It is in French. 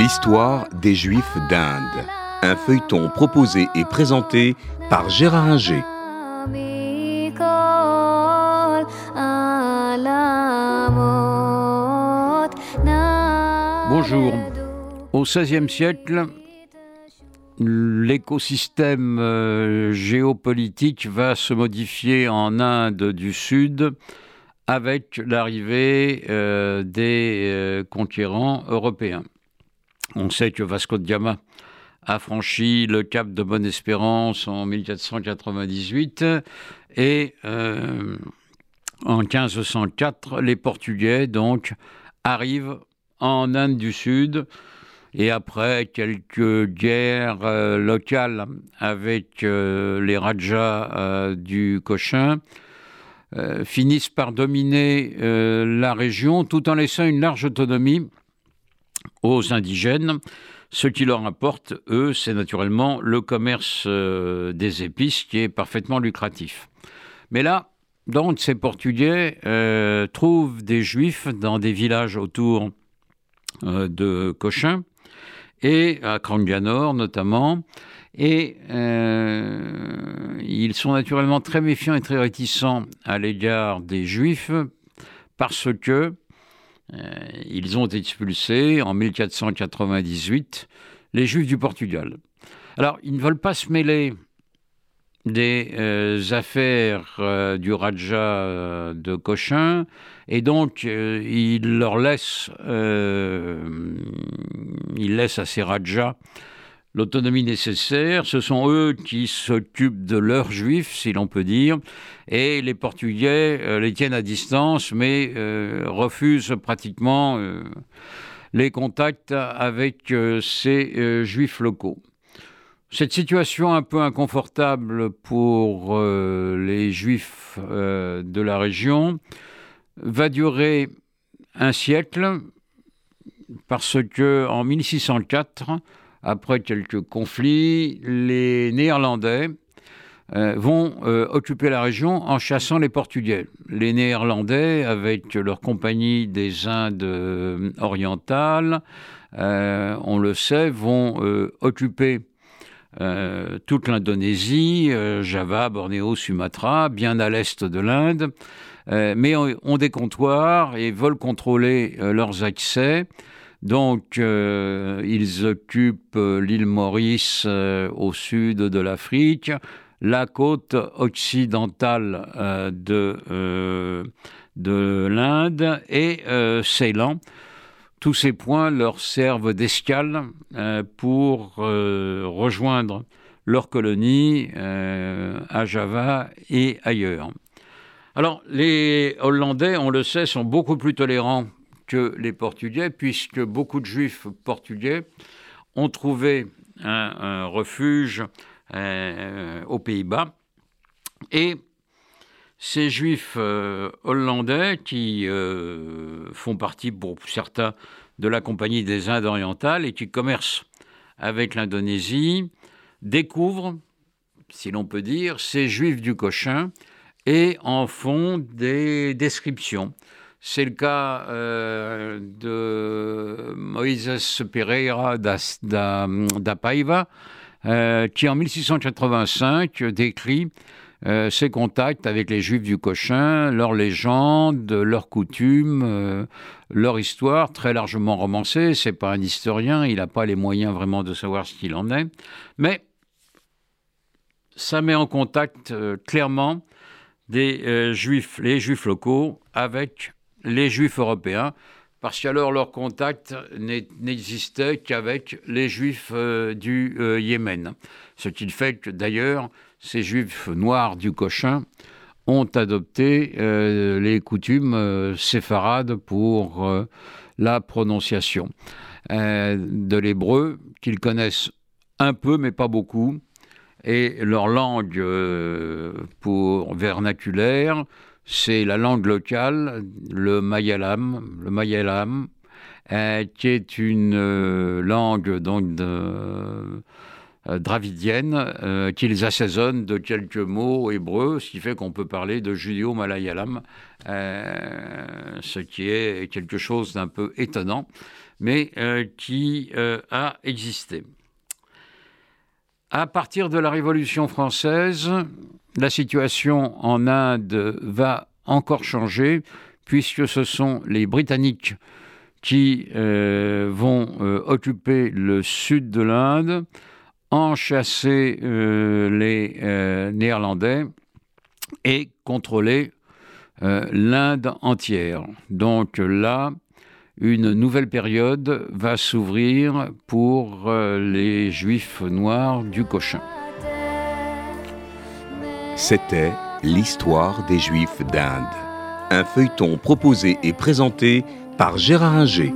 L'histoire des Juifs d'Inde. Un feuilleton proposé et présenté par Gérard Inger. Bonjour. Au XVIe siècle, l'écosystème euh, géopolitique va se modifier en Inde du Sud avec l'arrivée euh, des euh, conquérants européens. On sait que Vasco de Gama a franchi le cap de Bonne-Espérance en 1498 et en 1504, les Portugais donc arrivent en Inde du Sud et après quelques guerres locales avec les Rajas du Cochin, euh, finissent par dominer euh, la région tout en laissant une large autonomie aux indigènes. Ce qui leur importe, eux, c'est naturellement le commerce euh, des épices qui est parfaitement lucratif. Mais là, donc, ces Portugais trouvent des Juifs dans des villages autour de Cochin et à Kranganor notamment, et euh, ils sont naturellement très méfiants et très réticents à l'égard des Juifs parce que euh, ils ont expulsé en 1498 les Juifs du Portugal. Alors, ils ne veulent pas se mêler des euh, affaires du Raja de Cochin, et donc ils leur laissent, ils laissent à ces Rajas l'autonomie nécessaire. Ce sont eux qui s'occupent de leurs juifs, si l'on peut dire, et les Portugais euh, les tiennent à distance, mais euh, refusent pratiquement euh, les contacts avec ces juifs locaux. Cette situation un peu inconfortable pour les juifs de la région va durer un siècle parce que en 1604 après quelques conflits, les Néerlandais euh, vont euh, occuper la région en chassant les Portugais. Les Néerlandais, avec leur compagnie des Indes euh, orientales, on le sait, vont occuper toute l'Indonésie, Java, Bornéo, Sumatra, bien à l'est de l'Inde, mais ont des comptoirs et veulent contrôler leurs accès donc, euh, ils occupent euh, l'île Maurice euh, au sud de l'Afrique, la côte occidentale de, de l'Inde et Ceylan. Tous ces points leur servent d'escale pour rejoindre leur colonie à Java et ailleurs. Alors, les Hollandais, on le sait, sont beaucoup plus tolérants que les Portugais, puisque beaucoup de Juifs portugais ont trouvé un, refuge euh, aux Pays-Bas. Et ces Juifs euh, hollandais, qui euh, font partie pour certains de la Compagnie des Indes orientales et qui commercent avec l'Indonésie, découvrent, si l'on peut dire, ces Juifs du Cochin et en font des descriptions. C'est le cas euh, de Moïse Pereira da, Paiva, euh, qui en 1685 décrit euh, ses contacts avec les Juifs du Cochin, leurs légendes, leurs coutumes, leur histoire, très largement romancée. C'est pas un historien, il n'a pas les moyens vraiment de savoir ce qu'il en est, mais ça met en contact clairement juifs, les juifs locaux avec les juifs européens, parce qu'alors leur contact n'existait qu'avec les juifs euh, du euh, Yémen. Ce qui fait que d'ailleurs, ces juifs noirs du Cochin ont adopté euh, les coutumes séfarades pour la prononciation de l'hébreu, qu'ils connaissent un peu mais pas beaucoup, et leur langue vernaculaire c'est la langue locale, le Mayalam, le Mayalam, euh, qui est une euh, langue donc de, dravidienne qu'ils assaisonnent de quelques mots hébreux, ce qui fait qu'on peut parler de judéo-malayalam, ce qui est quelque chose d'un peu étonnant, mais qui a existé. À partir de la Révolution française, la situation en Inde va encore changer, puisque ce sont les Britanniques qui euh, vont euh, occuper le sud de l'Inde, enchasser euh, les Néerlandais et contrôler l'Inde entière. Donc là, une nouvelle période va s'ouvrir pour les Juifs noirs du Cochin. C'était l'histoire des Juifs d'Inde, un feuilleton proposé et présenté par Gérard Inger.